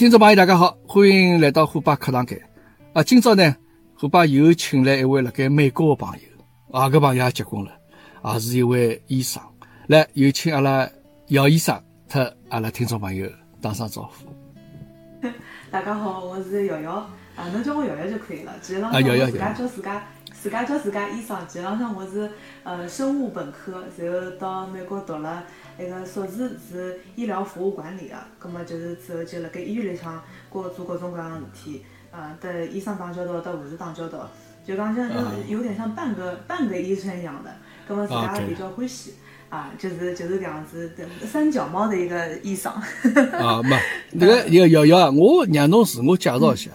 听众朋友，大家好，欢迎来到虎爸课堂间。啊，今朝呢，虎爸又请来一位辣盖美国的朋友，啊，搿朋友也结婚了，也是一位医生。来，有请阿拉姚医生特阿拉听众朋友打声招呼。大家好，我是瑶瑶，啊，侬叫我瑶瑶就可以了。其实上啊瑶瑶我自家叫自家，自家叫自家医生。基本上我是呃生物本科，然后到美国读了一个硕士是医疗服务管理的，葛么就是之后就辣盖医院里向过做各种各样的事体，呃，对医生打交道，对护士打交道，就讲像啊有有点像半个半个医生一样的，葛么自家比较欢喜。啊，就是就是这样子的三脚猫的一个医生。啊，没，那个那个瑶瑶啊，我让侬自我介绍一下。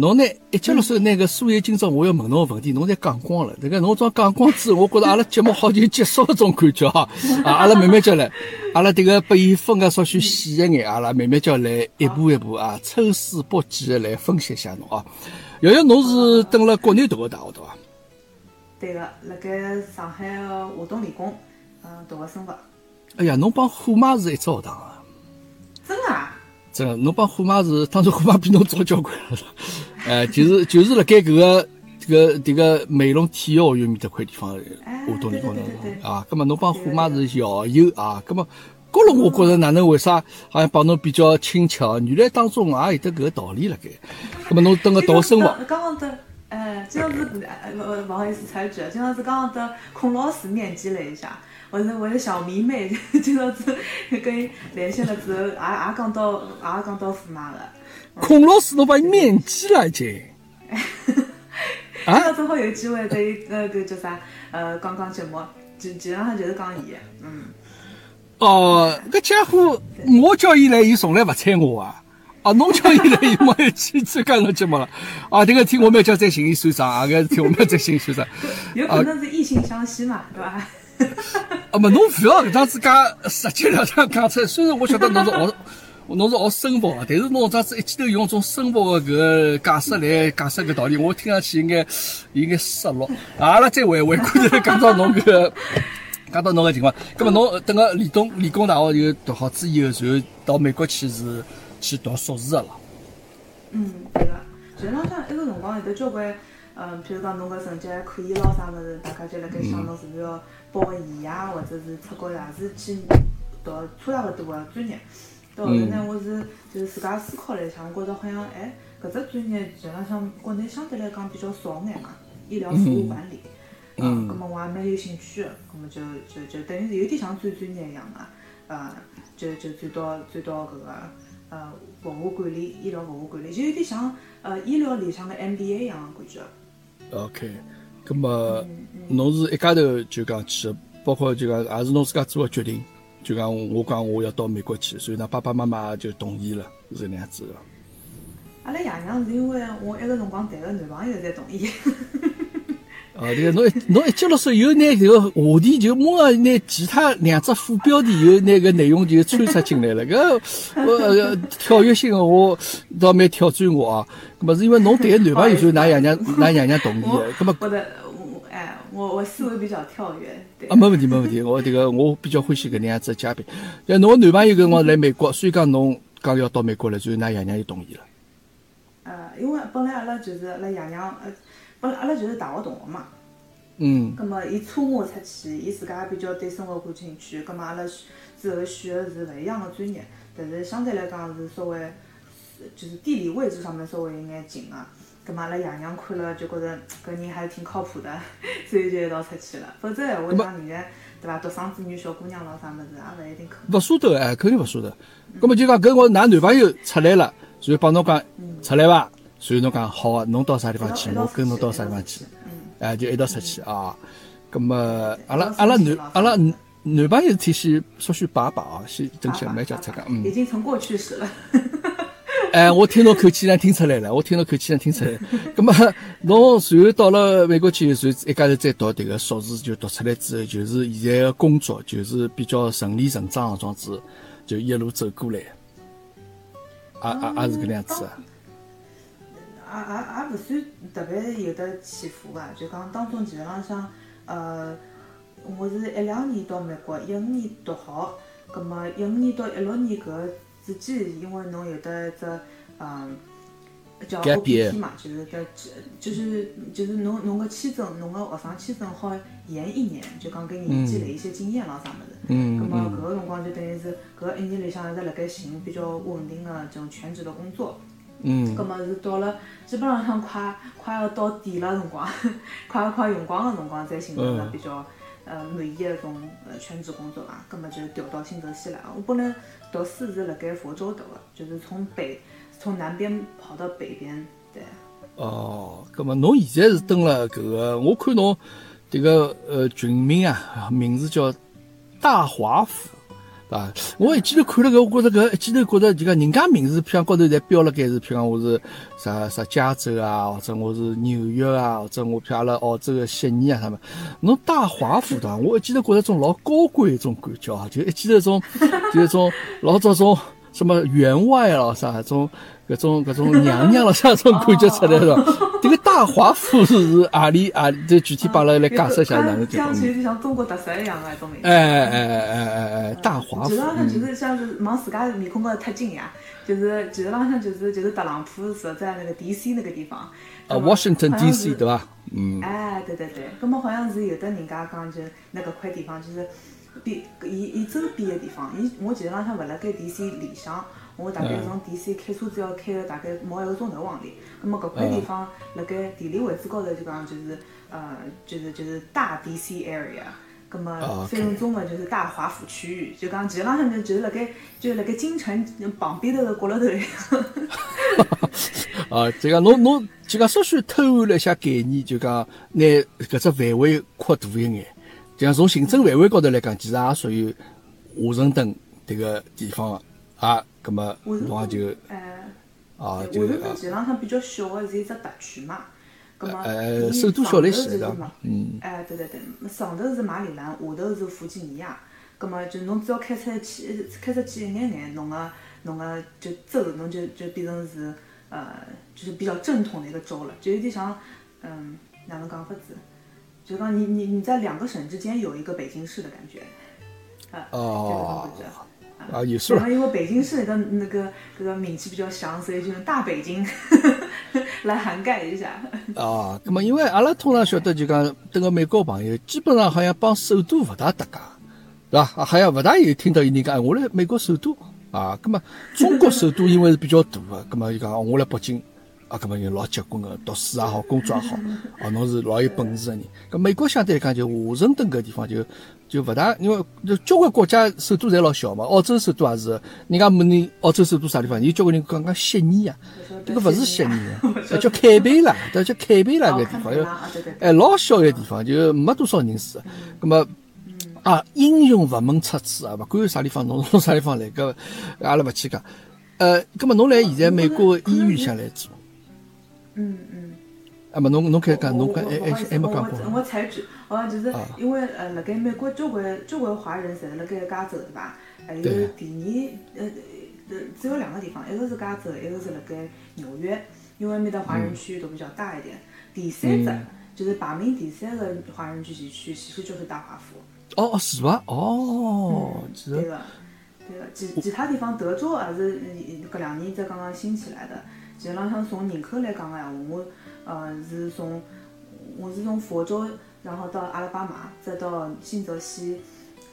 侬呢，一接了手那个所有今朝我要问侬个问题，侬侪讲光了。这个侬装讲光之后，我觉着阿拉节目好就结束了种感觉哈。啊，阿拉慢慢叫来，阿拉这个把伊分个稍许细一眼，阿拉慢慢叫来一步一步啊，抽丝剥茧的来分析一下侬啊。瑶瑶，侬是蹲了国内读个大学对伐？对个，辣盖上海个华东理工，嗯，读个生物。哎呀，侬帮虎妈是一只学堂啊。真的啊？真的，侬帮虎妈是，当初虎妈比侬早交关了，呃，就是就是辣盖搿个这个这个美容体育学院面搭块地方，哎华东理工对对对对。啊，葛么侬帮虎妈是校友啊，葛么，搿了我觉着哪能为啥好像帮侬比较亲切啊？原来当中也有得搿个道理辣盖，葛么侬蹲个逃生物，刚刚刚的，哎，今朝是呃不不好意思插一句，今朝是刚刚得孔老师面基了一下，我是我的小迷妹，今朝是跟伊连线了之后，也也讲到也讲到驸马了，孔老师侬把伊面基了已经，今朝正好有机会对伊呃搿叫啥呃讲讲节目，基基本上就是讲伊，嗯。哦，搿家伙，我叫伊来，伊从来勿睬我啊！啊，侬叫伊来，伊没有去参加侬节目了。啊，迭个听我们叫再寻伊算账啊，搿听我们再寻伊算账。有可能是异性相吸嘛，对伐？啊，么 侬勿要搿样子介直截了当讲出来。虽然我晓得侬是学，侬是学生物的，但是侬搿样子一记头用种生物的搿个解释来解释搿道理，我听上去应该应该失落。啊阿拉再回回过头来讲到侬搿个。讲到侬个情况，葛么侬等个理工理工大学就读好之以后，然后到美国去是去读硕士的了。嗯，对个。实际上像一个辰光有得交关，嗯，譬如讲侬搿成绩还可以咯啥物事，大家就辣盖想侬是勿是要报个研啊，或者是出国呀，是去读差差勿多个专业。到后头呢，我是就是自家思考了一下，我觉着好像哎，搿只专业实际浪向国内相对来讲比较少眼嘛，医疗服务管理。嗯，咁么我也蛮有兴趣个，咁么就就就等于是有点像转专业一样个，呃，就就转到转到搿个呃服务管理、医疗服务管理，就有点像呃医疗里向的 MBA 一样的感觉。OK，葛么侬是一家头就讲去的，包括就讲也是侬自家做个决定，就讲我讲我要到美国去，所以呢爸爸妈妈就同意了，是搿能样子的。阿拉爷娘是因为我埃个辰光谈个男朋友才同意。啊，这个侬一侬一接了手，有拿迭个话题就马上拿其他两只副标题有拿个内容就穿插进来了，搿我呃跳跃性的我倒蛮挑战我啊。葛么是因为侬谈个男朋友就是㑚爷娘㑚爷娘同意我的，葛么哎，我我思维比较跳跃，对。啊，没问题，没问题。我这个我比较欢喜搿能样子的嘉宾。那侬男朋友搿辰光来美国，所以讲侬讲要到美国了，所以㑚爷娘就同意了。呃，因为本来阿拉就是阿拉爷娘，呃，本来阿拉就是大学同学嘛。嗯葛末伊出马出去，伊自家也比较对生活感兴趣，葛末阿拉选之后选的是勿一样的专业，但是相对来讲是稍微，就是地理位置上面稍微有眼近啊。葛末阿拉爷娘看了就觉着搿人还是挺靠谱的，所以就一道出去了。否则闲话，像现在对伐，独生子女小姑娘咯啥物事也勿一定可。勿舍得哎，肯定勿舍得。葛么就讲搿辰光㑚男朋友出来了，然后帮侬讲出来伐？所以侬讲好啊，侬到啥地方去，我跟侬到啥地方去，哎，就一道出去啊。葛么阿拉阿拉男阿拉男男朋友体系稍许摆摆啊，先等些蛮叫出讲，嗯已。经成过去式了。哎，我听侬口气呢听出来了，我听侬口气呢听出来。咁么，侬随后到了美国去，随一家头再读迭个硕士，就读出来之后，就是现在个工作，就是比较顺理成章个状子，就一路走过来。啊啊啊，是搿能样子啊。也也也勿算特别有得起伏伐，就讲当中其实浪向，呃，我是一两年到美国，一五年读好，葛末一五年到一六年搿个之间，因为侬有得一只，嗯，叫 Gap OPT 嘛，就是得就是就是侬侬个签证，侬个学生签证好延一年，就讲给你积累一些经验咯啥物事。嗯葛末嗯搿个辰光就等于是搿个一年里向一直辣盖寻比较稳定的这种全职的工作。嗯葛末是到了基本上上快快要到底了辰光，快要快用光个辰光，才寻到了嗯比较呃满意的种呃全职工作伐。葛末就调到新泽西来。我本来读书是辣盖佛州读个，就是从北从南边跑到北边，对。哦，葛么侬现在是登了搿个，我看侬迭个呃群名啊，名字叫大华府，对伐？我一记头看了搿，我觉着搿一记头觉着就讲人家名字譬如讲高头侪标了盖是，譬如讲我是啥啥加州啊，或者我是纽约啊，或者我譬如阿拉澳洲个悉尼啊啥么，侬大华府对伐？我一记头觉着种老高贵一种感觉啊，就一记头种就一种老早种什么员外咯啥种。搿种搿种娘娘咯，啥种感觉出来了。这个大华府是阿里阿里？这具体帮阿拉来解释一下哪能情况讲？起来就像中国特色一样个一种名字。哎哎哎哎哎哎，大华府其实。浪向就嗯是像是往自家面孔高头贴金呀，就是其实浪向就是就是特朗普所在那个 D.C. 那个地方。啊，Washington D.C. 对伐？嗯，哎，对对对，葛么好像是有的人家讲，就那个块地方就是比伊伊周边个地方，伊我其实浪向勿辣盖 D.C. 里向，我大概嗯从 D.C. 开车子要开个大概毛一个钟头往里。葛么搿块地方辣盖地理位置高头就讲就是呃就是就是大 D.C. area。葛么啊翻成中文就是大华府区域，就讲其实浪向就就是辣盖就辣盖京城旁边头个角落头一样。啊，这个侬侬就讲稍许偷换了一下概念，就讲拿搿只范围扩大一眼，就讲从行政范围高头来讲，其实也属于华盛顿迭个地方个啊，葛么华盛侬也就哎。啊华就啊盛顿其实浪向比较小个是一只特区嘛，呃首都小来上头些嗯。哎对对对，上头是马里兰，下头是弗吉尼亚，葛么就侬只要开出去，开出去一眼眼，侬个侬个就州，侬就就变成是呃，就是比较正统的一个州了，就有点像嗯哪能讲法子，就讲你你你在两个省之间有一个北京市的感觉，啊，哦这种感觉。啊，有数了然后。因为北京市的那个这个名气比较响，所以就用大北京 来涵盖一下。啊，那么因为阿拉通常晓得就讲，等个美国朋友基本上好像帮首都勿大搭界，对伐？啊好像勿大有听到有人讲，哎我来美国首都啊，那么中国首都因为是比较大个，咁么就讲哦我来北京啊，搿么就老结棍个，读书也好，工作也好，啊，侬是老有本事个人。搿美国相对来讲就华盛顿搿地方就就勿大，因为就交关国家首都侪老小嘛，澳洲首都也是，人家问你澳洲首都啥地方，有交关人讲讲悉尼啊，迭个勿是悉尼啊，呃 叫凯培拉，叫叫凯培拉搿地方，哎老小个地方，就没多少人住的。咁么啊，英雄勿问出处啊，勿管啥地方，侬 从啥地方来，搿阿拉勿去讲。呃，咁么侬来现在美国医院里向来做，嗯嗯。啊么侬侬开始讲，侬讲还还还没讲过我我采取，好像就是啊因为呃，辣盖美国交关交关华人侪是辣盖加州对伐？还有对第二呃呃只有两个地方，一个是加州，一个是辣盖纽约，因为埃面的华人区域都比较大一点。第三只嗯就是排名第三个华人聚集区，其实就是大华府。哦，是伐？哦，其实对个，对个，其其他地方德州也是呃搿两年才刚刚兴起来的。其实浪向从人口来讲个闲话，我呃是从我是从佛州，然后到阿拉巴马，再到新泽西，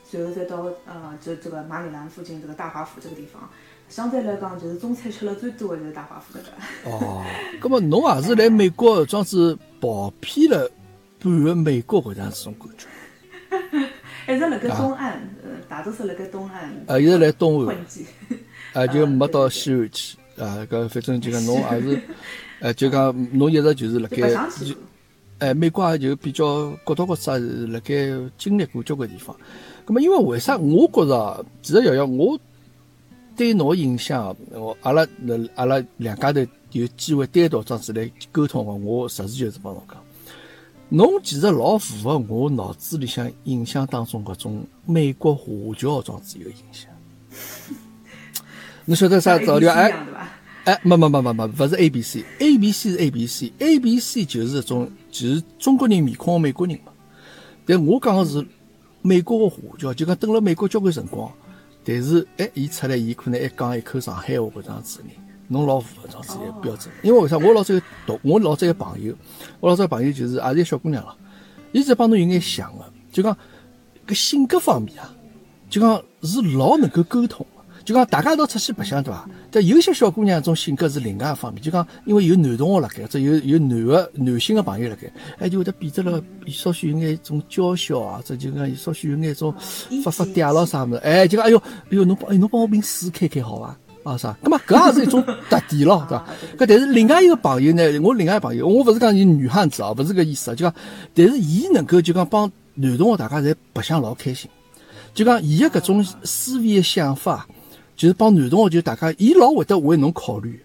随后再到呃这这个马里兰附近这个大华府这个地方。相对来讲，就是中餐吃了最多的就是大华府搿搭。哦，葛么侬也是来美国装是跑遍了半个美国搿样子种感觉，一直辣盖东岸，呃，大多数辣盖东岸啊，一直来东岸混。迹。啊，就没到西岸去啊，搿反正就讲侬也是，呃，就讲侬一直就是辣盖。哎，美国也就比较各到各处也是辣盖经历过交关地方。咁么，因为为啥我觉着啊，其实瑶瑶我对侬个影响，我阿拉那阿拉两家头有机会单独这样子来沟通个，我实事求是帮侬讲，侬其实老符合我脑子里向印象当中搿种美国华侨这样子一个印象。侬晓得啥道理啊？哎？哎，没没没没没，勿是 A B C，A B C 是 A B C，A B C 就是一种就是中国人面孔的美国人嘛。但我讲个是美国个华侨，就讲蹲了美国交关辰光，但是哎，伊出来伊可能还讲一口上海话搿样子人，侬老符合这样子一个标准。因为为啥？我老早有同我老早有朋友，我老早朋友就是也是小姑娘了，伊是帮侬有眼像个，就讲搿性格方面啊，就讲是老能够沟通的。就讲大家一道出去白相对伐？但有些小姑娘种性格是另外一方面，就讲因为有男同学辣盖，或者有有男个男性个朋友辣盖，哎就会得变得了稍许有眼种娇小啊，这就讲稍许有眼种发发嗲咯啥物事，哎就讲哎哟哎哟侬帮哎侬帮我瓶水开开好伐？啊啥？咁么搿也是一种 特点咯，对伐？搿但是另外一个朋友呢，我另外一个朋友，我勿是讲伊女汉子啊，勿是搿意思啊，就讲，但是伊能够就讲帮男同学大家侪白相老开心，就讲伊个搿种思维个想法，就是帮男同学就大家，伊老会得为侬考虑，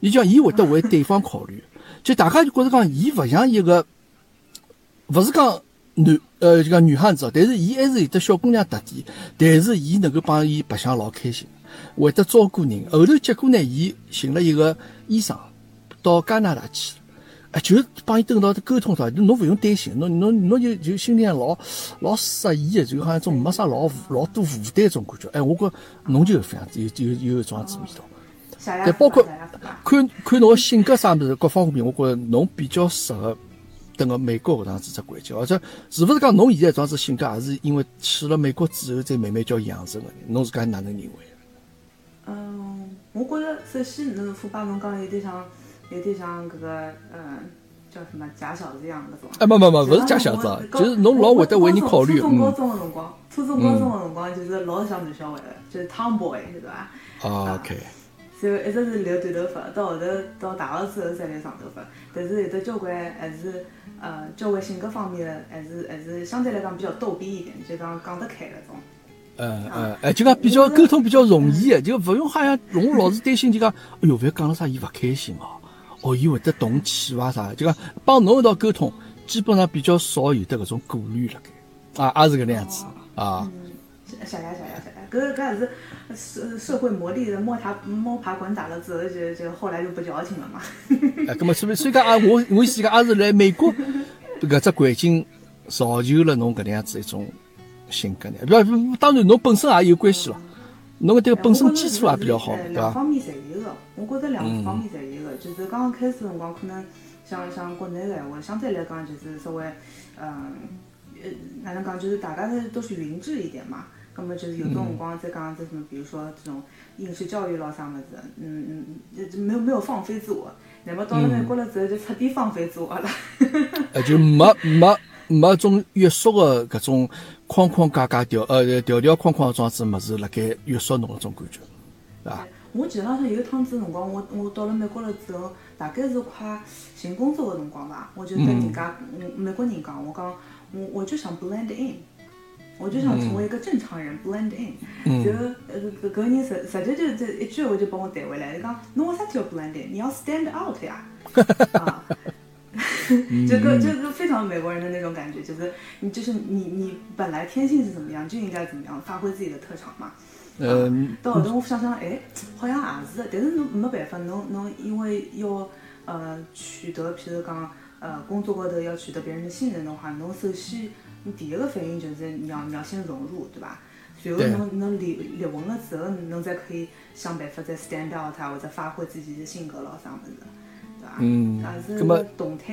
伊讲伊会得为对方考虑，就大家就觉着讲伊勿像一个，勿是讲男呃就讲女汉子，但是伊还是有得小姑娘特点，但是伊能够帮伊白相老开心，会得照顾人。后头结果呢，伊寻了一个医生，到加拿大去。哎，就帮伊蹲到沟通到，侬勿用担心，侬侬侬就就心里向老老适意的，就好像种没啥老负老多负担种感觉。哎，我觉侬就有这样子，有有有一种样子味道。小鸭子但包括看看侬个性格啥物事各方面，我觉着侬比较适合等个美国搿样子只环境，而且是勿是讲侬现在这样子性格，也是因为去了美国之后再慢慢叫养成个？侬自家哪能认为？嗯，我觉着首先侬副帮侬讲有点像，有点像搿个嗯叫什么假小子一样搿种。哎，没没没，勿是假小子啊，就是侬老会得为人考虑，初中、高嗯。中个辰光，初中、高中个辰光就是老像男小孩的，就是 tomboy，对伐？啊，OK，然后一直是留短头发，到后头到大学之后才来长头发，但是有的交关还是呃交关性格方面的，还是还是相对来讲比较逗逼一点，就讲讲得开那种。嗯嗯，哎，就讲比较沟通比较容易的，就勿用好像我老是担心，就讲，哎哟，万一讲了啥伊勿开心哦，哦，伊会得动气伐啥，就讲帮侬一道沟通，基本上比较少有得搿种顾虑辣盖，啊，也是搿能样子啊。小呀小呀小呀，搿搿也是社社会磨砺的摸爬摸爬滚打了之后，就就后来就不矫情了嘛。哎，搿么所以所以讲啊，我我意思讲，也是来美国 搿只环境造就了侬搿能样子一种性格呢。不，当然侬本身也有关系了，侬搿迭个本身基础也比较好，对伐？两方面侪有个，我觉着两方面侪有个，就是刚刚开始辰光可能像像国内个闲话，相对来讲就是稍微嗯呃哪能讲，就是大家都都是匀质一点嘛。那么就是有种辰光再讲这什么，比如说这种应试教育咯啥么子，嗯嗯，就就没有没有放飞自我。那么到了美国了之后，就彻底放飞自我了。呃，就没没没种约束个搿种框框架架条呃条条框框这样子物事辣盖约束侬搿种感觉，对伐？我记得浪向有一趟子辰光，我我到了美国了之后，大概是快寻工作个辰光吧，我就跟人家嗯美国人讲，我讲我我就想 blend in，我就想成为一个正常人、blend in。然后呃搿搿个人实实际就这一句话就帮我带回来，伊讲侬为啥体要 blend in？你要 stand out 呀！啊，这 个就个非常美国人的那种感觉，就是你就是你你本来天性是怎么样，就应该怎么样，发挥自己的特长嘛。嗯，到后头我想想，哎，好像也是的，但是侬没办法，侬侬因为要呃取得，譬如讲呃工作高头要取得别人的信任的话，侬首先你第一个反应就是你要你要先融入，对吧？然后对侬侬立立稳了之后，侬再可以想办法再 stand out 啊，或者发挥自己的性格咯啥么子？嗯也是葛么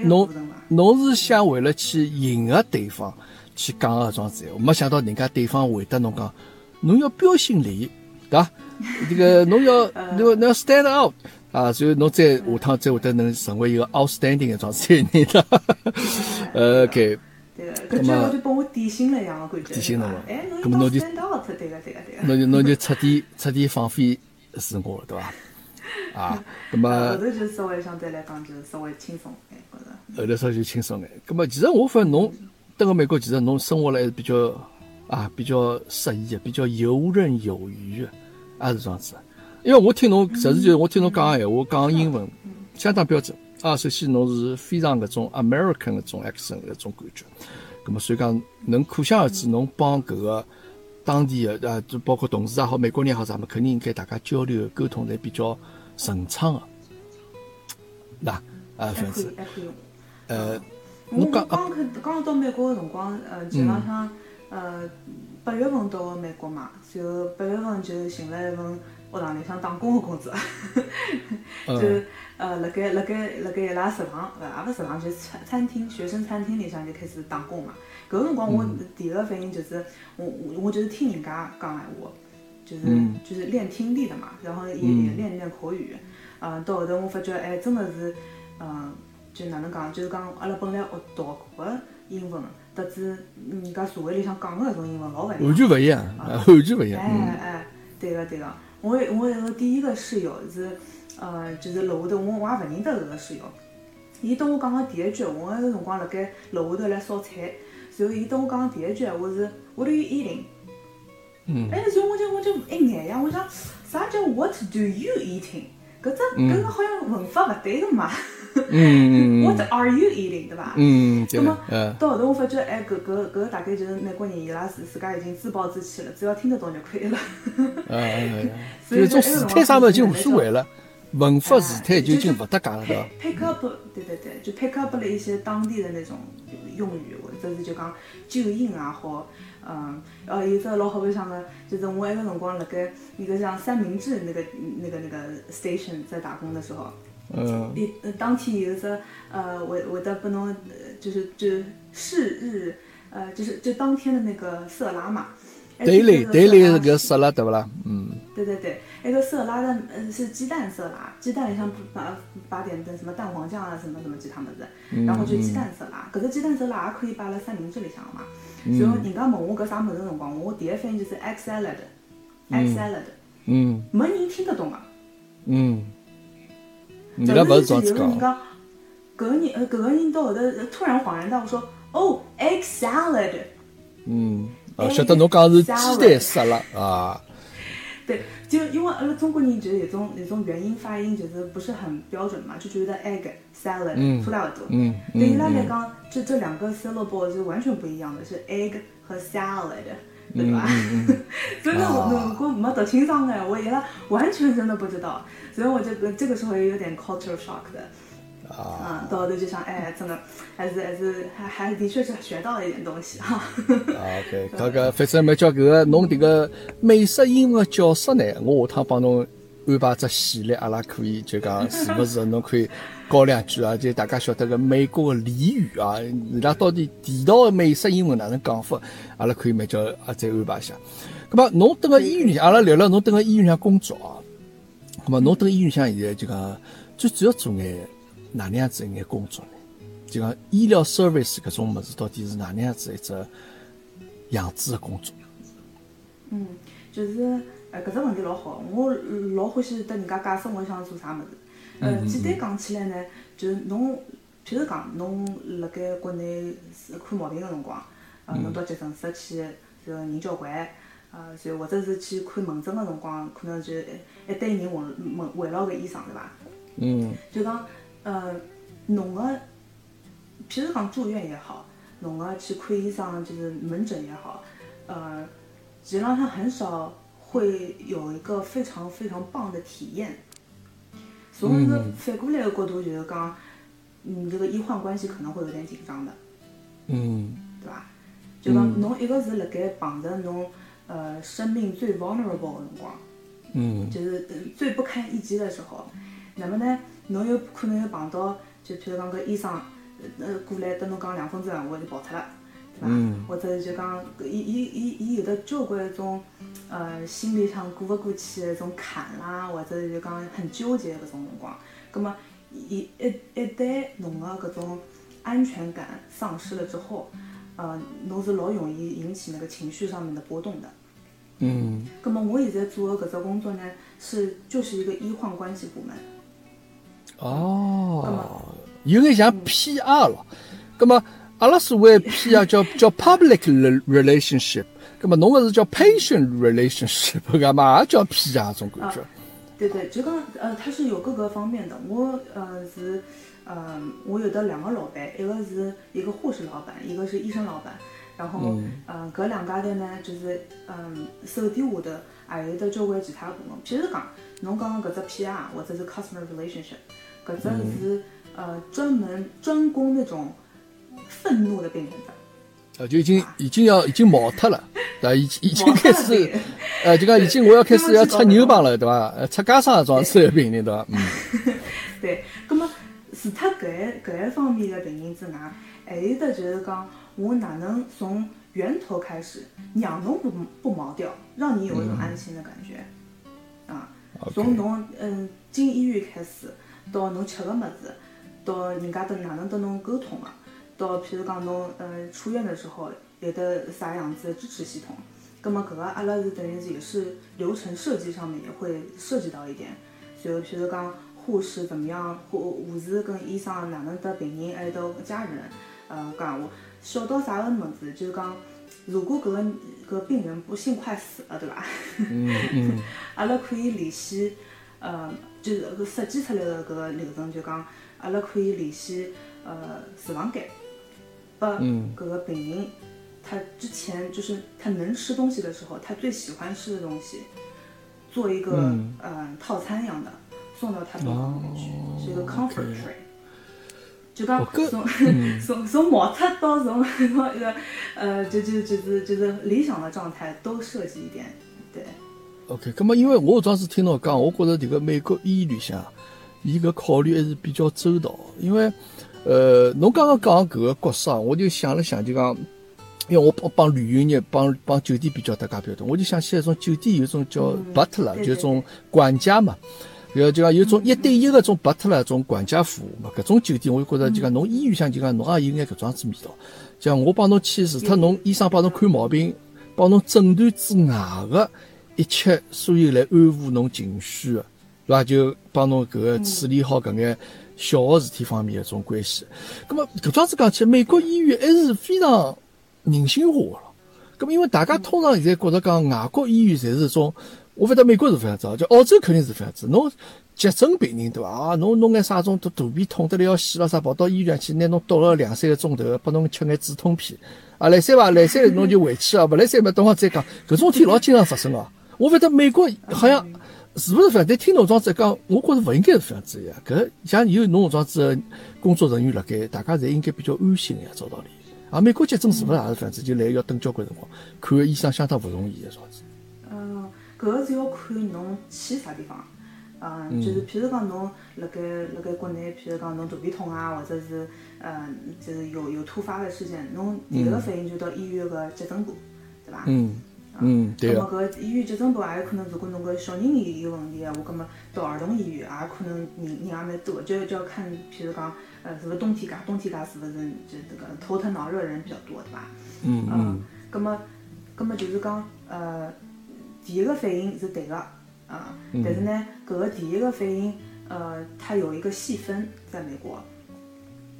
侬。侬是想为了去迎合对方去讲搿桩事体，没想到人家对方回答侬讲，侬要标新立异，对伐？这个侬要侬要侬要 stand out 啊，所以侬再下趟再会得能成为一个 outstanding 的桩事体，对伐？呃，OK。对个，搿句话就帮我点醒了一样的感觉。点醒了嘛对吧哎，侬就 stand out，对个对个对个。侬就侬就 彻底彻底放飞自我了，对伐？啊，那后头就稍微相对来讲就稍微轻松哎，觉着。后头稍就轻松眼。那么其实我发现侬登个美国，其实侬生活了还是比较啊比较适宜的，比较游刃有余的，也是这样子。因为我听侬，实事求是，我听侬讲个闲话，讲英文相当标准。啊，首先侬是非常搿种 American 搿种 accent 搿种感觉，咁么所以讲能可想而知，侬帮搿个当地的啊，就包括同事也好，美国人也好，啥么肯定应该大家交流沟通侪比较顺畅个，那啊，还反正可以还可以。呃，我刚刚开刚到美国个辰光，呃，基本上呃八月份到个美国嘛，然后八月份就寻了一份学堂里向打工个工作，就呃辣盖辣盖辣盖伊拉食堂，呃也勿是食堂，就是餐餐厅学生餐厅里向就开始打工嘛。搿个辰光我第一个反应就是，我我我就是听人家讲闲话，就是、就是练听力的嘛，然后也也练练口语。嗯，到后头我发觉，哎，真的是，嗯，就哪能讲，就是讲阿拉本来学读个英文，特子人家社会里向讲个搿种英文老勿一样。完全勿一样，啊完全勿一样。嗯哎哎，对个对个，我我有个第一个室友是，呃，就是楼下头我我也勿认得搿个室友，伊跟我讲个第一句，我那个辰光辣盖楼下头来烧菜，然后伊跟我讲个第一句闲话是 What are you eating？嗯哎，然后我就我就一眼呀，我想啥叫 What do you eating？搿只搿个好像文法勿对个嘛嗯嗯，What are you eating？对伐？嗯，对个那么，呃，到后头我发觉，哎，搿搿搿大概就是美国人伊拉自自家已经自暴自弃了，只要听得懂就可以了。嗯，所以就种时态啥么就无所谓了。文法时态就已经勿搭界了，对伐？pick up，对对对，就 pick up 了一些当地的那种用语，或者是就讲救应啊，或嗯，呃，有只老好白相的，就是我那个辰光辣盖一个像三明治那个那个那个 station 在打工的时候，嗯一呃当天有只呃，会会得拨侬呃就是就是日呃就是就当天的那个色拉嘛。哎对嘞，这个对嘞，色拉是个色拉，对勿啦？嗯对对对，那个色拉的呃是鸡蛋色拉，鸡蛋里向把把点的什么蛋黄酱啊什么什么其他么子，然后就鸡蛋色拉，搿个鸡蛋色拉也可以摆辣三明治里向的嘛。然后人家问我搿啥物事的辰光，我第一反应就是 egg salad，egg salad，嗯。没人听得懂啊。嗯，伊拉勿是这样子讲，有个？人家，搿个人呃搿个人到后头呃突然恍然大悟说，哦，egg salad。嗯，啊，晓得侬讲是鸡蛋沙拉啊，对，就因为阿拉中国人就是有种有种元音发音就是不是很标准嘛，就觉得 egg salad 嗯出来。嗯对伊拉嗯来讲，这这两个 syllable 是完全不一样的，是 egg 和 salad，对吧？嗯所以说我啊如果没读清爽的，我伊拉完全真的不知道，所以我就这个时候也有点 culture shock 的。啊嗯，到后头就想，哎，真的还是还是还还的确是学到了一点东西哈。啊，OK，搿个反正没叫搿个侬迭个美式英文教室呢，我下趟帮侬安排只系列，阿拉可以就讲是勿是侬可以教两句啊，就大家晓得个美国个俚语啊，伊拉到底地道个美式英文哪能讲法，阿拉可以蛮叫啊再安排一下。咁么侬蹲个医院里，阿拉聊聊侬蹲个医院里向工作啊。咁么侬蹲医院里向现在就讲最主要做眼哪能样子一眼工作呢？就讲医疗 service 搿种物事到底是哪能样子一只样子的工作？嗯，就是呃，搿只问题老好，我老欢喜得人家解释我想做啥物事。呃，简单讲起来呢，就是侬，譬如讲，侬辣盖国内是看毛病个辰光，呃，侬到急诊室去，就人交关，呃，就或者是去看门诊个辰光，可能就一一堆人围围围绕个医生，对伐？嗯就讲，呃，侬个，譬如讲住院也好，侬个去看医生就是门诊也好，呃，实际上他很少会有一个非常非常棒的体验。所以个反过来的角度就是讲，嗯，这个医患关系可能会有点紧张的，嗯。对吧？就讲侬一个是辣盖碰着侬呃生命最 vulnerable 的辰光，嗯。就是呃最不堪一击的时候，那么呢，侬有可能有碰到，就譬如讲搿医生，呃呃过来跟侬讲两分钟闲话就跑脱了，对伐？嗯或者就讲搿伊伊伊伊有的交关种，呃心里向过勿过去的种坎啦，或者就讲很纠结的搿种辰光，葛末一一一旦侬个搿种安全感丧失了之后，呃，侬是老容易引起那个情绪上面的波动的。嗯那么我现在做的搿只工作呢，是就是一个医患关系部门。哦，有眼像 PR 了。那么阿拉所谓 PR 叫 叫 public re- relationship，那么侬个是叫 patient relationship，干嘛也叫 PR 种感觉。对对，就讲呃，它是有各个方面的。我呃是呃，我有的两个老板，一个是一个护士老板，一个是医生老板。然后呃，搿两家头呢，就是嗯，手底下头还有得交关其他部门。譬如讲，侬讲个搿只 PR 或者是 customer relationship，搿只是呃专门专攻那种愤怒的病人的。呃，就已经已经要已经毛脱了，对伐？已已经开始 呃，就讲已经我要开始要出牛帮了，对吧伐？呃，出家商装是病人，对伐？嗯，对，葛么除脱搿一搿一方面的病人之外，还有的就是讲，我哪能从源头开始，让侬不不毛掉，让你有一种安心的感觉，啊，从侬嗯进医院开始，到侬吃个物事，到人家跟哪能跟侬沟通啊，到譬如讲侬呃出院的时候有的啥样子的支持系统，葛么搿个阿拉是等于是也是流程设计上面也会涉及到一点，所以譬如讲护士怎么样，护护士跟医生哪能搭病人还有到家人，呃讲话小到啥个物事，就是讲如果搿个搿病人不幸快死了，对伐？嗯嗯。阿拉可以联系，呃，就是搿设计出来的搿个流程，就讲阿拉可以联系呃厨房间，把嗯搿个病人他之前就是他能吃东西的时候，他最喜欢吃的东西，做一个、嗯呃套餐一样的送到他病房里面去，哦是一个 comfort tray。就讲从嗯 从从毛特到从从一个呃，就就就是就是理想的状态都设计一点，对。，OK。咁么，因为我当时听侬讲，我觉着迭个美国医院里向，伊搿考虑还是比较周到，因为呃，侬刚刚讲搿个角色啊，我就想了想，就讲。因为我帮帮旅游业、帮帮酒店比较搭界比较多，我就想起来，种酒店有种叫嗯 butler，、就种管家嘛。要就讲有种一对一个种 butler 种管家服务嘛，搿种酒店我就觉着就讲侬医院向就讲侬也有眼搿种样子味道。就像我帮侬去，除脱侬医生帮侬看毛病、帮侬诊断之外个一切所有来安抚侬情绪个，对伐？就帮侬搿个处理好搿眼小个事体方面的种关系。葛么搿桩子讲起来，美国医院还是非常人性化个咯。咁么因为大家通常现在觉着讲外国医院侪是种，我勿晓得美国是搿样子，就澳洲肯定是搿样子。侬急诊病人对伐？啊，侬弄眼啥种肚肚皮痛得了要死了啥，跑到医院去拿侬堵了两三个钟头，拨侬吃眼止痛片。啊，来三伐？来三侬就回去啊，勿来三嘛，等会再讲。搿种事体老经常发生哦。我勿晓得美国好像是勿是搿样？但听侬这样子讲，我觉着勿应该是搿样子呀。搿像有侬这样子的工作人员辣盖，大家侪应该比较安心呀，照道理。啊，美国急诊是勿是也是搿样子？就来要等交关辰光，看个医生相当勿容易个，这样子。嗯，搿个是要看侬去啥地方。嗯，就是譬如讲侬辣盖辣盖国内，譬如讲侬肚皮痛啊，或者是嗯，就是有有突发的事件，侬第一个反应就到医院个急诊部，对伐？嗯嗯，对那个，么搿医院急诊部也有可能，如果侬搿小人有问题啊，我搿么到儿童医院也可能人人也蛮多，就就要看，譬如讲，呃，是勿是冬天介，冬天介是勿是就这个头疼脑热人比较多，对伐？嗯嗯。嗯，葛么，葛么就是讲，呃，第一个反应是对个，啊、嗯。但是呢，搿个第一个反应，呃，它有一个细分，在美国，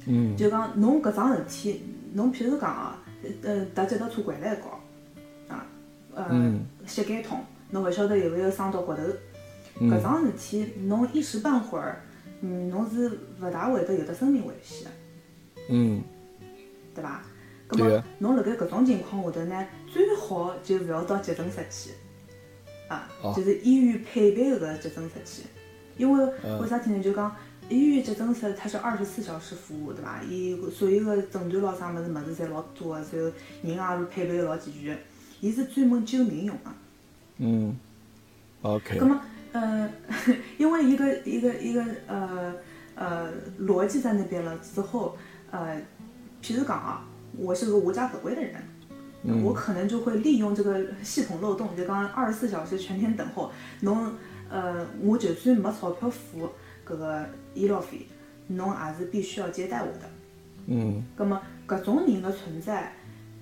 嗯。就讲侬搿桩事体，侬譬如讲啊，呃，踏脚踏车拐来一跤，啊，呃，嗯膝盖痛，侬勿晓得有没有伤到骨头，嗯搿桩事体侬一时半会儿，嗯，侬是勿大会得有得生命危险的。嗯对伐？咁么侬辣盖搿种情况下头呢，最好就勿要到急诊室去，啊，哦就是医院配备个急诊室去，因为嗯为啥体呢？就讲医院急诊室它是二十四小时服务，对伐？伊所有个诊断咾啥物事物事侪老多个，然后人也是配备得老齐全个，伊是专门救命用个。嗯，OK，咁么，呃，因为一个一个一个呃呃逻辑在那边了之后，呃，譬如讲啊，我是个无家可归的人，嗯。我可能就会利用这个系统漏洞，就讲二十四小时全天等候，侬呃，我就算没钞票付搿个医疗费，侬也是必须要接待我的。嗯。咁么搿种人的存在，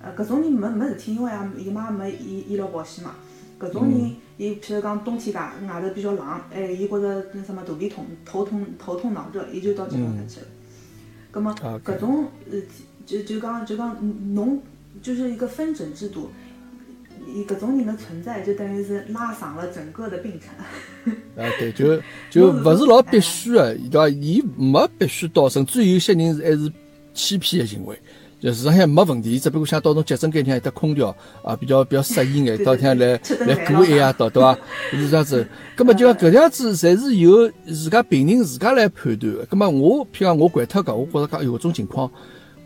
呃，搿种人没没事体，因为也伊妈也没医医疗保险嘛。搿种人，伊譬如讲冬天介外头比较冷，哎，伊觉着那什么肚皮痛、头痛、头痛脑热，伊就到急诊室去了。咁么搿种呃，就就讲就讲侬就是一个分诊制度。伊搿种人的存在，就等于是拉长了整个的病程。啊，对，就就 勿是老必须的，对伐？伊没必须到，甚至有些人是还是欺骗的行为。就市场上没问题，伊只不过想到侬急诊间里向有得空调啊，比较比较适宜眼，到天来来过一夜啊，到对伐？是这样子。葛么就讲搿样子，侪是由自家病人自家来判断的。葛么我譬如讲我掼脱搿，我觉着讲有搿种情况，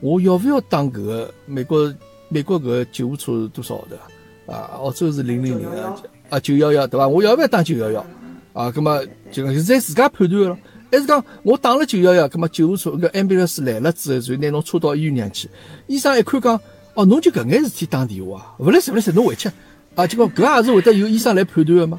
我要勿要打搿个美国美国搿个救护车是多少号头？啊，澳洲是零零零啊，啊九幺幺对伐？我要勿要打九幺幺？啊，葛么就讲在自家判断咯。还是讲我打了九幺幺，葛末救护车搿 ambulance 来了之后，就拿侬车到医院里向去。医生一看讲，哦，侬就搿眼事体打电话啊？勿来塞勿来塞，侬回去啊？就讲搿也是会得由医生来判断个吗？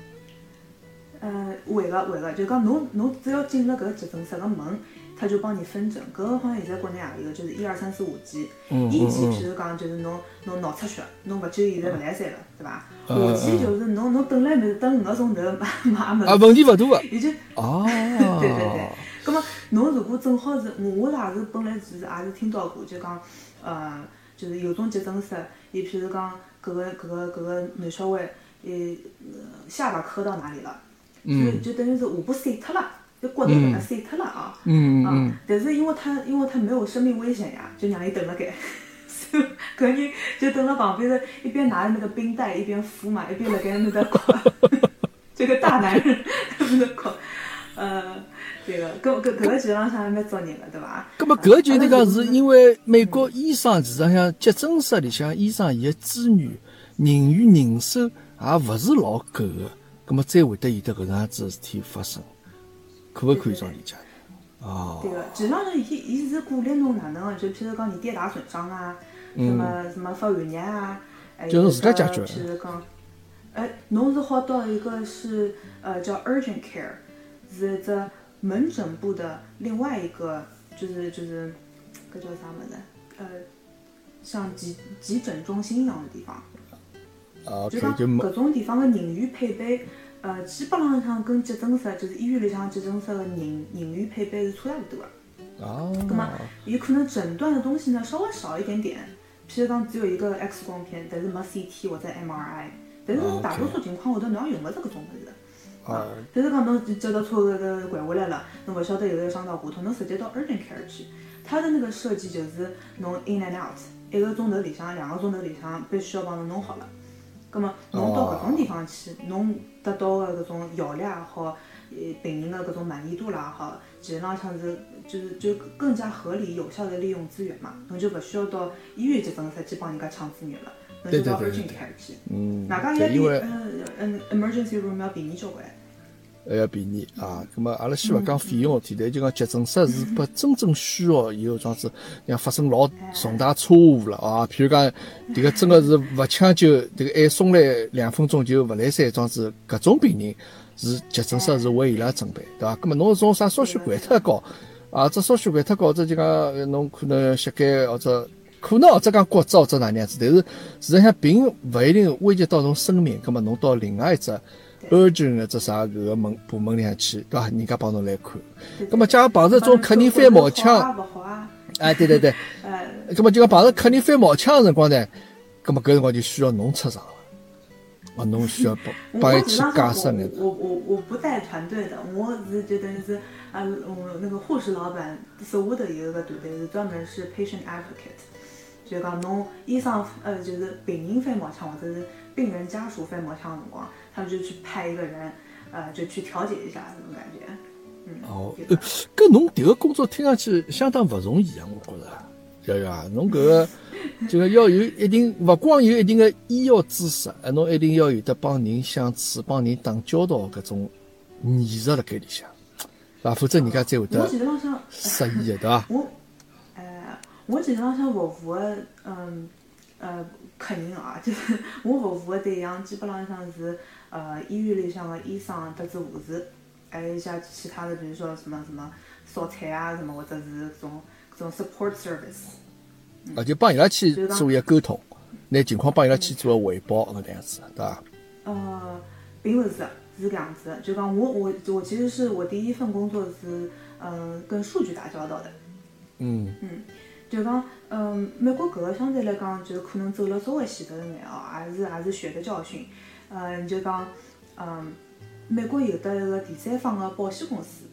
呃，会个会个，就讲侬侬只要进了搿急诊室个门，他就帮你分诊。搿个好像现在国内也有个，就是一二三四五级。嗯一级嗯譬如讲就是侬侬脑出血，侬勿救现在勿来三了，对伐？嗯下级就是侬侬等来没等五个钟头，嘛也啊，没。问题勿大个。已经哦，侬如果正好是，我我也是本来就是也是听到过，就讲，呃，就是有种急诊室，伊譬如讲搿个搿个搿个男小孩，呃，下巴磕到哪里了，嗯就就等于是下巴碎脱了，就骨头搿搭碎脱了啊。啊嗯嗯，但是因为他因为他没有生命危险呀，就让伊等了该。所以搿人就等了旁边的，一边拿着那个冰袋一边敷嘛，一边辣盖那搭哭。这个大男人在 那哭，呃，这个搿搿搿个其实浪向还蛮捉人的，对伐？葛么搿就得讲是因为美国医生实际上急诊室里向医生伊个资源、人员人手也勿是老够个，葛么才会得有得搿能样子的事体发生，可勿可以这样理解？哦，对个，其实浪向伊伊是鼓励侬哪能？个，就譬如讲你跌打损伤啊，什么什么发寒热啊，还有就是自家解决譬如讲，哎，侬是好到一个是呃叫 urgent care，是一只门诊部的另外一个，就是就是搿叫啥物事？呃，像急急诊中心一样的地方。啊，就讲以就没搿种地方的人员配备，呃，基本浪向跟急诊室，就是医院里向急诊室的人人员配备是差不多的。哦，那么，有可能诊断的东西呢稍微少一点点，譬如讲只有一个 X 光片，但是没 CT 或者 MRI，但是大多数情况下头侬也用勿着搿种物事的。啊，譬如讲侬脚踏车搿个拐下来了，侬勿晓得有个伤到骨头，侬直接到 urgent care 去。它的那个设计就是侬 in and out，一个钟头里向、两个钟头里向必须要帮侬弄好了。葛么侬到搿种地方去，侬得到的搿种效率也好，呃，病人的搿种满意度啦也好，其实浪向是就是就更加合理有效的利用资源嘛，侬就勿需要到医院急诊室去帮人家抢资源了，侬就到对对对 urgent 对 care 去。嗯，对因为呃嗯 emergency room 要便宜交关。还要便宜啊。咁么阿拉先勿讲费用问题，但就讲急诊室是拨真正需要有这样子，像发生老重大错误了啊，譬如讲 迭个真个是勿抢救，迭个还送来两分钟就勿来三，这样子搿种病人是急诊室是为伊拉准备，对伐？咁么侬种啥烧血管太高啊，这烧血管太高，或者就讲呃侬可能膝盖或者。可能或者讲骨折或者哪能样子，但是实际上并勿一定危及到侬生命。葛末侬到另外一只 urgent 的只啥搿个门部门里向去，对伐？人家帮侬来看。葛末假如碰着种客人翻毛腔，哎，对对对，呃，咁么就讲碰着客人翻毛腔个辰光呢，葛末搿辰光就需要侬出场了，啊，侬需要帮 我帮伊去解释眼。我我我我不带团队的，我是就等于是啊，我那个护士老板手下头有一个团队是专门是 patient advocate，就讲侬医生呃就是病人翻毛腔或者是病人家属翻毛腔的辰光，他们就去派一个人呃就去调解一下这种感觉。嗯，哦搿侬迭个工作听上去相当勿容易啊，我觉着。瑶瑶啊，侬搿个这个要有一定，勿光有一定的医药知识，还侬一定要有得帮人相处、帮人打交道搿种艺术辣盖里向，对伐？否则人家才会得。失意的，对伐？我其实浪向服务的，嗯，呃，客人啊，就是 我服务的对象基本浪向是呃医院里向的医生、特子护士，还有一些其他的，比如说什么什么烧菜啊，什么或者是种种 support service。啊，就帮伊拉去做一个沟通，拿情况帮伊拉去做个汇报，搿能样子，对伐？呃，并勿是，是搿样子的，就讲我我我其实是我第一份工作是嗯、呃跟数据打交道的。嗯嗯就讲，嗯，美国搿个相对来讲，就可能走了稍微前头一眼哦，也是也是血的教训。嗯，就讲，嗯，美国有得一个第三方个保险公司，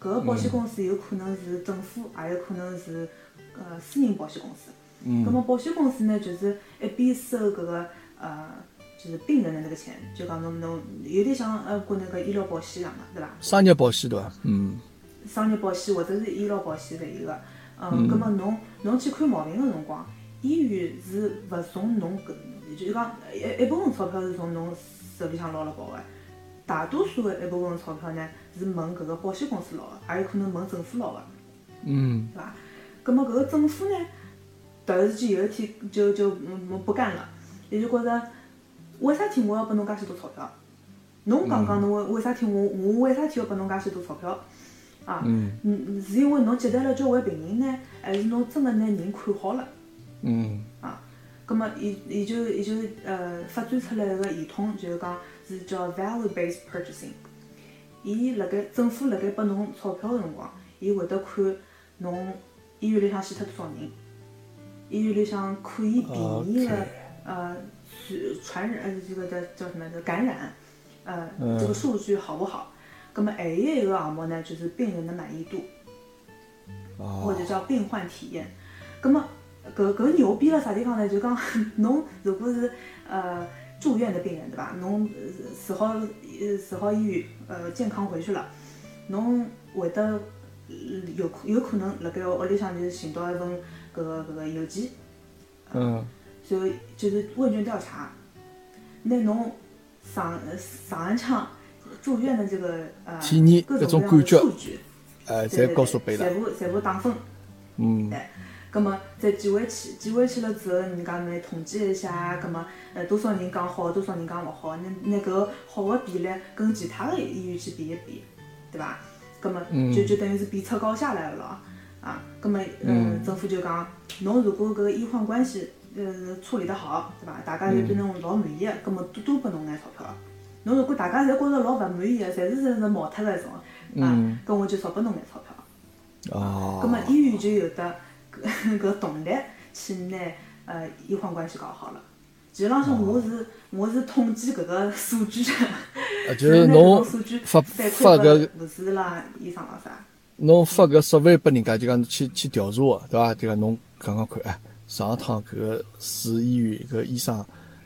搿个保险公司有可能是政府，也有可能是呃私人保险公司。嗯咁么保险公司呢，就是一边收搿个呃，就是病人的那个钱，就讲侬侬有点像呃国内个医疗保险一样嘛，对伐？商业保险对伐？嗯商业保险或者是医疗保险侪有个。嗯，葛末侬侬去看毛病个辰光，医院是勿从侬搿，就是讲一一部分钞票是从侬手里向捞了跑个，大多数个一部分钞票呢是问搿个保险公司捞个，也有可能问政府捞个，嗯对伐？葛末搿个政府呢，突然之间有一天就就嗯嗯不干了，伊就觉着为啥体我要拨侬介许多钞票？侬讲讲侬为为啥体我我为啥体要拨侬介许多钞票？啊，嗯嗯，是因为侬接待了交关病人呢，还是侬真的拿人看好了嗯啊？葛末伊伊就伊就呃发展出来一个系统，就是讲是叫 value based purchasing。伊辣盖政府辣盖拨侬钞票个辰光，伊会得看侬医院里向死脱多少人，医院里向可以避免个呃传传染呃这个叫叫什么的感染，呃嗯这个数据好不好？葛末还有一个项目呢，就是病人的满意度。或者叫病患体验。葛么搿搿牛逼辣啥地方呢？就讲侬如果是呃住院的病人对伐？侬治好呃治好医院呃健康回去了，侬会得有有可能辣盖屋里向就寻到一份搿搿个邮件，嗯就就是问卷调查，拿侬上上一趟住院的这个呃体验搿各种各样的种感觉数据。哎，对侪告诉拨伊拉全。部全部打分。嗯哎，葛么再寄回去，寄回去了之后，人家来统计一下，葛么呃多少人讲好，多少人讲勿好，拿拿搿个好的比例跟其他的医院去比一比，对伐？葛么嗯就就等于是比出高下来了咯，啊，葛么嗯嗯，政府就讲，侬如果搿个医患关系呃处理得好，对伐？大家侪对侬老满意个，葛么多多拨侬眼钞票。侬如果大家侪觉着老勿满意个，侪是侪是毛脱个种，啊嗯，搿我就少拨侬眼钞票。哦，葛么医院就有得搿搿动力去拿呃医患关系搞好了。实际浪向我是我是统计搿个数据的，啊 就是侬数据发反发馈搿拨护士啦、医生啦啥。侬发搿设备拨人家，就讲去去调查个，对伐？就讲侬讲讲看，哎，上趟搿个市医院搿医生，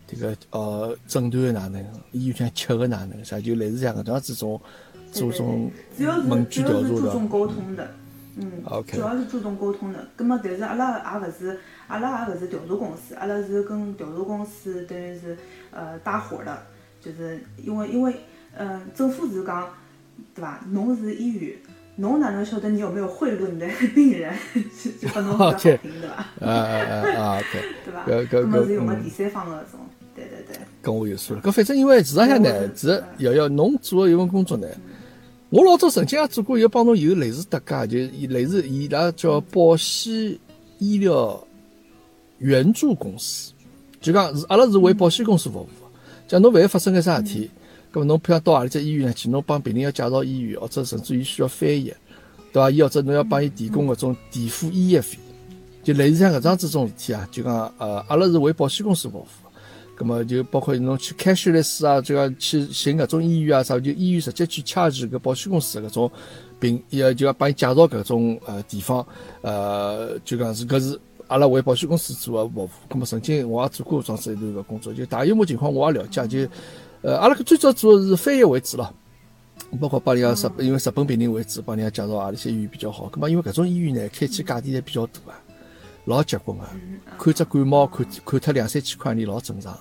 迭个呃诊断哪能，医院里向吃个哪能，啥就类似这样搿样子种做种问卷调查的是注重。沟通的，嗯 OK 主要是注重沟通的。葛么，但是阿拉也勿是，阿拉也勿是调查公司，阿拉是跟调查公司等于是呃搭伙的，就是因为因为呃政府是讲对伐？侬是医院，侬哪能晓得你有没有贿赂你的病人，就就拨侬 比较好 OK 评对伐？啊啊啊 对伐？搿么是用个第三方个种，对对对。跟我有数了。搿反正因为事实上呢我，其实瑶瑶侬做的一份工作呢，我老早曾经也做过一个帮侬有类似搭界，就以类似伊拉叫保险医疗援助公司，就讲是阿拉是为保险公司服务的。假如侬万一发生个啥事体，搿么侬譬如到何里只医院呢去，侬帮病人要介绍医院，或者甚至于需要翻译，对伐？伊或者侬要帮伊提供搿种垫付医药费，就类似像搿桩子种事体啊，就讲呃，阿拉是为保险公司服务的。咁么就包括侬去 cashless 啊，就讲去寻搿种医院啊啥，就医院直接去掐住搿保险公司的搿种病，呃，就要帮伊介绍搿种呃地方，呃，就讲是搿是阿拉为保险公司做个服务。咁么曾经我也做过搿桩子一段个工作，就大规模情况我也了解，就呃阿拉最早做的是翻译为主咯。包括帮人家日因为日本病人为主，帮人家介绍何里些医院比较好。咁么因为搿种医院呢，开起价钿侪比较大啊。老结棍个，看只感冒看看脱两三千块钿老正常个。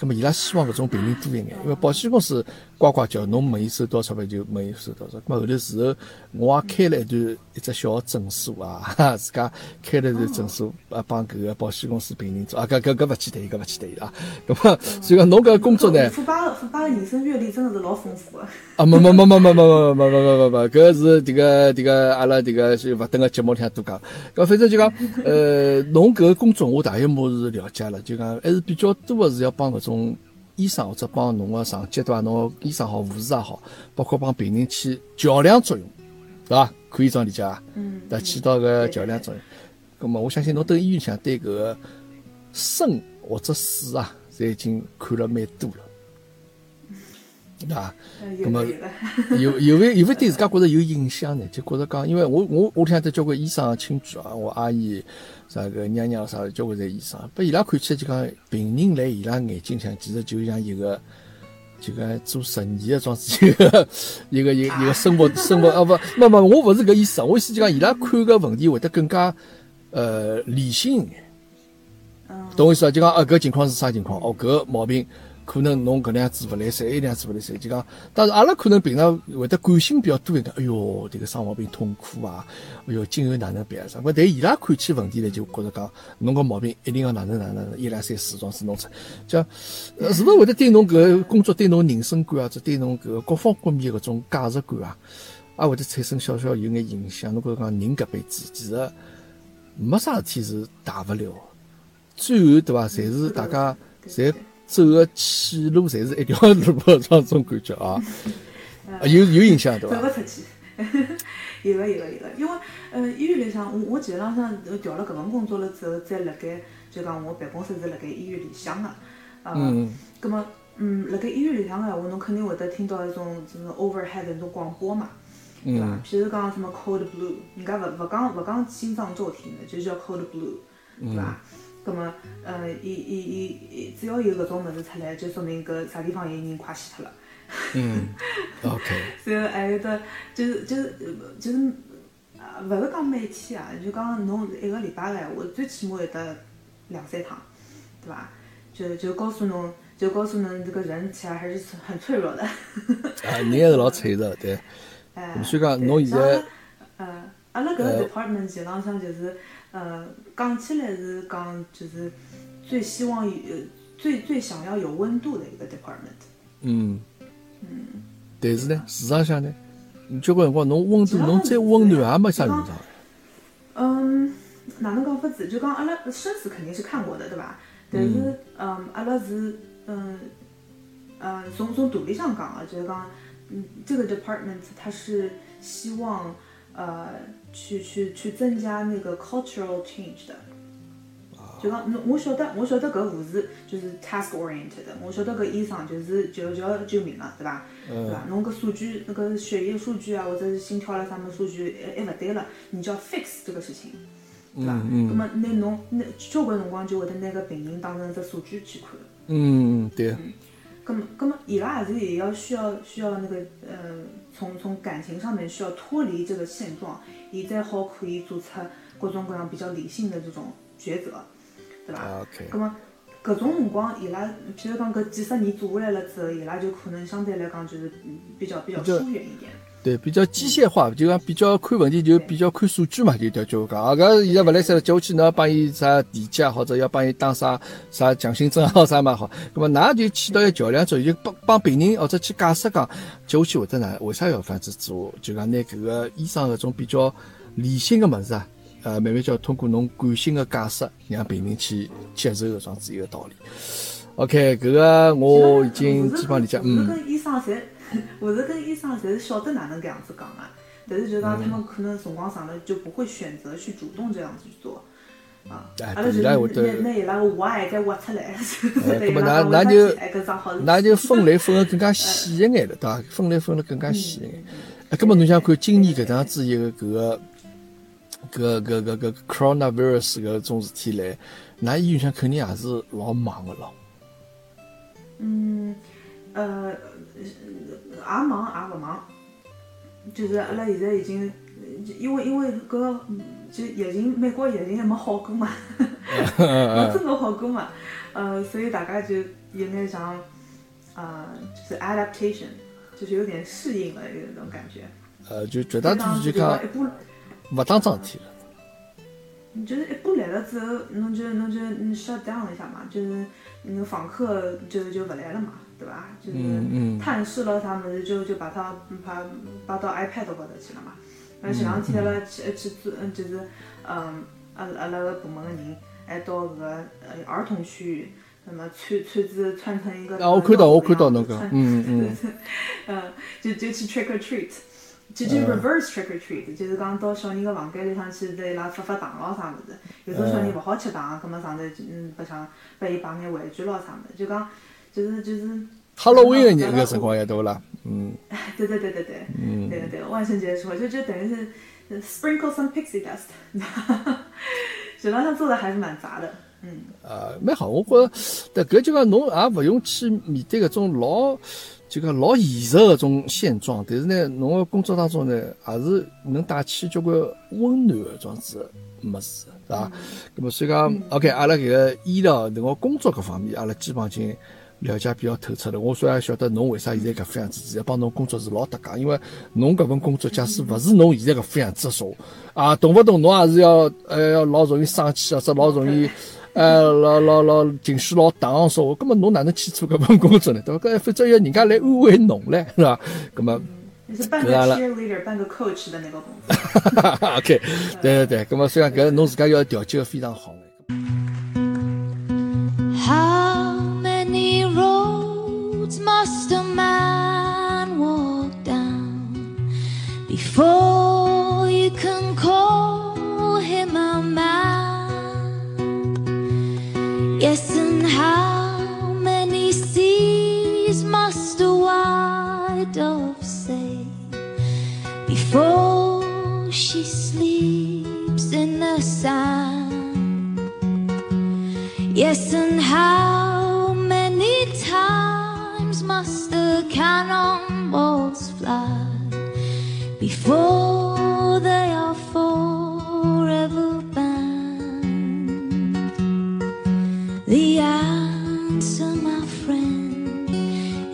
那么伊拉希望搿种病人多一眼，因为保险公司呱呱叫，侬问伊收多少钞票就问伊收多少。咁么后头事后我也开了一段一只小个诊所啊，自家开了一段诊所啊，帮搿个保险公司病人做啊，搿搿搿勿去谈，搿勿去谈啊。咁么所以讲侬搿工作呢？富爸的富爸的人生阅历真的是老丰富个。啊，没没没没没没没没没没没，搿是迭个迭个阿拉迭个是勿等个节目里向多讲。搿反正就讲，呃，侬搿个工作我大约么是了解了，就讲还是比较多个是要帮搿种医生或者帮侬个上级对伐？侬医生好，护士也好，包括帮病人起桥梁作用，对伐？可以这样理解啊？嗯，对，起到个桥梁作用。那么我相信侬等医院里向对搿个生或者死啊，侪已经看了蛮多了，对伐？嗯，那么有的有没有没对自家觉着有影响呢？就觉着讲，因为我我屋里向头交关医生亲眷啊，我阿姨啥个娘娘啥的，交关侪医生，拨伊拉看起来就讲病人来伊拉眼睛向，其实就像一个。就讲做实验的装置一个 一个一个一个生活生活啊不，那么我勿是搿意思啊，我意思就讲伊拉看个问题会得更加呃理性一眼，嗯，懂我意思伐？就讲啊搿情况是啥情况？哦搿毛病可能侬搿能样子勿来三，埃能样子勿来三，就讲，但是阿拉可能平常会得感性比较多一点。哎哟，迭个生毛病痛苦啊！哎哟，今后哪能办啊？啥？勿，但伊拉看起问题来就觉着讲，侬搿毛病一定要哪能哪能，一两三四桩事弄出，讲，是勿是会得对侬搿个工作对侬人生观啊，或者对侬搿各方各面搿种价值观啊，也会得产生小小有眼影响？侬觉着讲人搿辈子其实没啥事体是大勿了，最后对伐？侪是大家侪。走个去路侪是一条路个，这种感觉啊，啊有有印象对伐？走勿出去，有个有个有个，因为呃医院里向，我我基本浪向调了搿份工作了之后，再辣盖就讲我办公室是辣盖医院里向个，呃，嗯葛么嗯辣盖医院里向个闲话，侬肯定会得听到一种就是 overhead 的那种广播嘛，对伐嗯？譬如讲什么 cold blue，人家勿勿讲勿讲心脏骤停的，就叫 cold blue，对伐？葛么呃，伊伊伊伊只要有搿种物事出来，就说明搿啥地方有人快死脱了。嗯，OK，然后还有得就是就是呃就是呃，勿是讲每天啊，就讲侬一个礼拜个闲话，最起码有得两三趟，对伐？就就告诉侬，就告诉侬这个人其实还是很脆弱的。啊，人还是老脆弱，对。哎，所以讲侬现在呃，阿拉搿个 department 基本浪向就是呃，讲起来是讲就是最希望有呃最最想要有温度的一个 department。嗯嗯，但是呢，市场上呢，你交关辰光侬温度侬再温暖也没啥用场。嗯，哪能讲法子？就讲阿拉生死肯定是看过的，对吧？但是，嗯，阿拉是，嗯，呃，从从道理上讲啊，就是讲，嗯，这个 department 它是希望，呃，去去去增加那个 cultural change 的。就讲，侬我晓得，我晓得搿护士就是 task oriented 的，我晓得搿医生就是就就要救命了，对伐？对伐？侬搿数据，那个血液数据啊，或者是心跳了啥么数据，还还勿对了，你就要 fix 这个事情，对伐？嗯那么拿侬那交关辰光就会得拿个病人当成只数据去看。嗯，对，咁么，咁么，伊拉也是也要需要需要那个呃，从从感情上面需要脱离这个现状，伊再好可以做出各种各样比较理性的这种抉择，对伐？啊 OK，那么搿种辰光，伊拉譬如讲搿几十年做下来了之后，伊拉就可能相对来讲就是嗯比较比较疏远一点。对，比较机械化，就讲比较看问题就比较看数据嘛，就叫叫讲。啊，搿现在勿来三了，接下去侬要帮伊啥体检啊，或者要帮伊打啥啥强心针啊啥嘛好。咁么，㑚就起到一个桥梁作用，就帮帮病人或者去解释讲，接下去会得哪为啥要搿样子做？就讲拿搿个医生搿种比较理性个物事啊，呃，慢慢叫通过侬感性个解释，让病人去接受搿桩子一个道理。OK，搿个我已经基本上理解，嗯。护士跟医生侪是晓得哪能搿样子讲个，但是就讲他们可能辰光长了就不会选择去主动这样子去做。啊，哎阿拉就伊拉会得拿拿伊拉个 why 再挖出来，呃，对咁么，伊拉讲那那就那就分类分得更加细一眼了，对伐？分类分得更加细一眼。哎，咁么侬想看今年搿趟子一个搿个搿搿搿搿 coronavirus 搿种事体来，㑚医院上肯定也是老忙个咯。嗯，呃，也忙也勿忙，就是阿拉现在已经，因为因为搿个就疫情，美国疫情还没好过嘛，没真个好过嘛，呃，所以大家就有眼像，呃，就是 adaptation，就是有点适应了有那种感觉。呃，就绝大多数就就讲勿当桩事体了。你就是一步来了之后，侬就侬就嗯 shut down 一下嘛，就是那个访客就就勿来了嘛，对吧？就是探视了他们就就把它把把到 iPad 高头去了嘛。那前两天阿拉去去做，嗯，就是嗯，阿拉阿拉个部门个人还到搿个呃儿童区域，那么穿穿子穿成一个啊，我看到我看到那侬讲，嗯嗯，嗯，就就去 trick or treat，就就 reverse trick or treat，就是讲到小人个房间里向去对伊拉发发糖咯啥物事。有种小人勿好吃糖，葛末上头嗯白相拨伊摆眼玩具咯啥物事，就讲就是就是。Halloween 个搿辰光也对勿啦？嗯，对对对对对，嗯对对对，万圣节的时候就就等于是呃 sprinkle some pixie dust，雪浪上做的还是蛮杂的，嗯。啊，蛮好，我觉着，但搿就讲侬也勿用去面对搿种老就讲老现实搿种现状，但是呢，侬个工作当中呢，还是能带起交关温暖搿种子物事，是伐？咁么所以讲，OK，阿拉搿个医疗迭个工作搿方面，阿拉基本上已经了解比较透彻了。我虽然晓得侬为啥现在搿副样子，现在帮侬工作是老搭界，因为侬搿份工作，假使勿是侬现在搿副样子说啊，动勿动侬也是要呃要老容易生气啊，或者老容易。呃，老老老情绪老荡说，根本侬哪能去做搿份工作呢？对伐？搿反正要人家来安慰侬唻，是伐？葛么你是半个 cheerleader，半个 coach 的那个工作。OK，对对对，葛么虽然搿侬自家要调节个非常好。Roads must a man walk down before you can call him a man? Yes, and how many seas must a white dove sail before she sleeps in the sand? Yes, and how cannonballs fly before they are forever banned? The answer, my friend,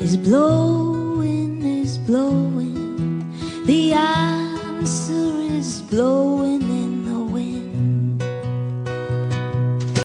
is blowing, is blowing. The answer is blowing.